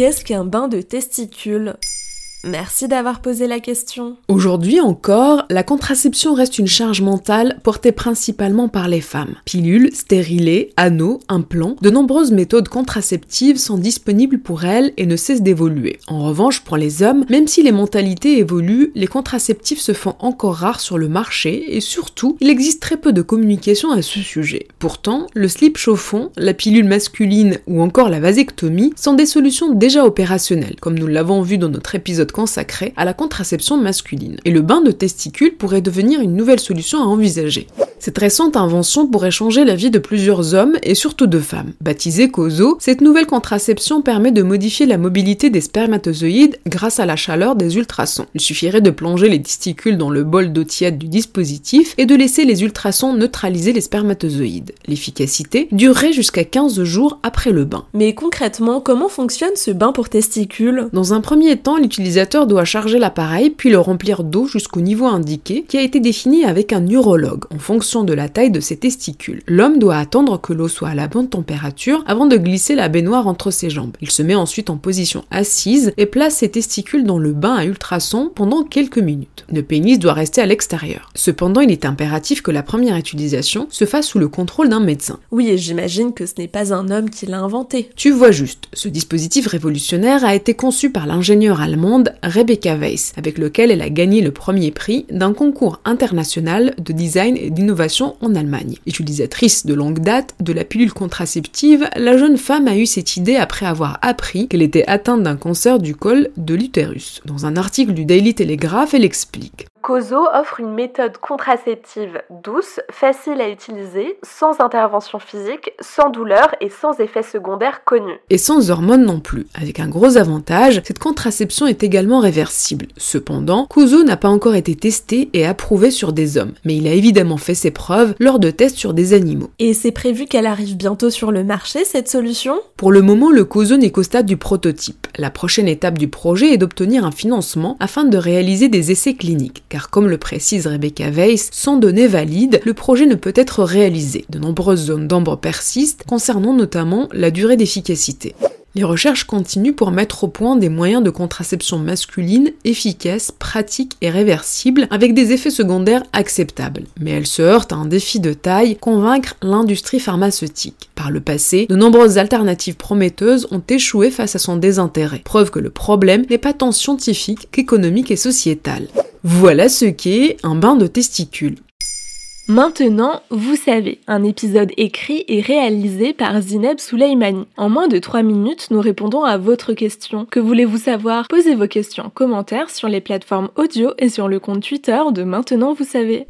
qu'est-ce qu'un bain de testicules? Merci d'avoir posé la question. Aujourd'hui encore, la contraception reste une charge mentale portée principalement par les femmes. Pilules, stérilés, anneaux, implants, de nombreuses méthodes contraceptives sont disponibles pour elles et ne cessent d'évoluer. En revanche, pour les hommes, même si les mentalités évoluent, les contraceptifs se font encore rares sur le marché et surtout, il existe très peu de communication à ce sujet. Pourtant, le slip chauffant, la pilule masculine ou encore la vasectomie sont des solutions déjà opérationnelles, comme nous l'avons vu dans notre épisode consacré à la contraception masculine. Et le bain de testicules pourrait devenir une nouvelle solution à envisager. Cette récente invention pourrait changer la vie de plusieurs hommes et surtout de femmes. Baptisée COSO, cette nouvelle contraception permet de modifier la mobilité des spermatozoïdes grâce à la chaleur des ultrasons. Il suffirait de plonger les testicules dans le bol d'eau tiède du dispositif et de laisser les ultrasons neutraliser les spermatozoïdes. L'efficacité durerait jusqu'à 15 jours après le bain. Mais concrètement, comment fonctionne ce bain pour testicules? Dans un premier temps, l'utilisateur doit charger l'appareil puis le remplir d'eau jusqu'au niveau indiqué qui a été défini avec un urologue en fonction de la taille de ses testicules. L'homme doit attendre que l'eau soit à la bonne température avant de glisser la baignoire entre ses jambes. Il se met ensuite en position assise et place ses testicules dans le bain à ultrasons pendant quelques minutes. Le pénis doit rester à l'extérieur. Cependant, il est impératif que la première utilisation se fasse sous le contrôle d'un médecin. Oui, et j'imagine que ce n'est pas un homme qui l'a inventé. Tu vois juste, ce dispositif révolutionnaire a été conçu par l'ingénieure allemande Rebecca Weiss, avec lequel elle a gagné le premier prix d'un concours international de design et d'innovation en Allemagne. Utilisatrice de longue date de la pilule contraceptive, la jeune femme a eu cette idée après avoir appris qu'elle était atteinte d'un cancer du col de l'utérus. Dans un article du Daily Telegraph, elle explique COSO offre une méthode contraceptive douce, facile à utiliser, sans intervention physique, sans douleur et sans effets secondaires connus. Et sans hormones non plus. Avec un gros avantage, cette contraception est également réversible. Cependant, COSO n'a pas encore été testé et approuvé sur des hommes, mais il a évidemment fait ses preuves lors de tests sur des animaux. Et c'est prévu qu'elle arrive bientôt sur le marché, cette solution? Pour le moment, le COSO n'est qu'au stade du prototype. La prochaine étape du projet est d'obtenir un financement afin de réaliser des essais cliniques car comme le précise Rebecca Weiss, sans données valides, le projet ne peut être réalisé. De nombreuses zones d'ombre persistent, concernant notamment la durée d'efficacité. Les recherches continuent pour mettre au point des moyens de contraception masculine efficaces, pratiques et réversibles avec des effets secondaires acceptables. Mais elles se heurtent à un défi de taille, convaincre l'industrie pharmaceutique. Par le passé, de nombreuses alternatives prometteuses ont échoué face à son désintérêt, preuve que le problème n'est pas tant scientifique qu'économique et sociétal. Voilà ce qu'est un bain de testicules. Maintenant, vous savez, un épisode écrit et réalisé par Zineb Souleimani. En moins de 3 minutes, nous répondons à votre question. Que voulez-vous savoir? Posez vos questions en commentaire sur les plateformes audio et sur le compte Twitter de Maintenant, vous savez.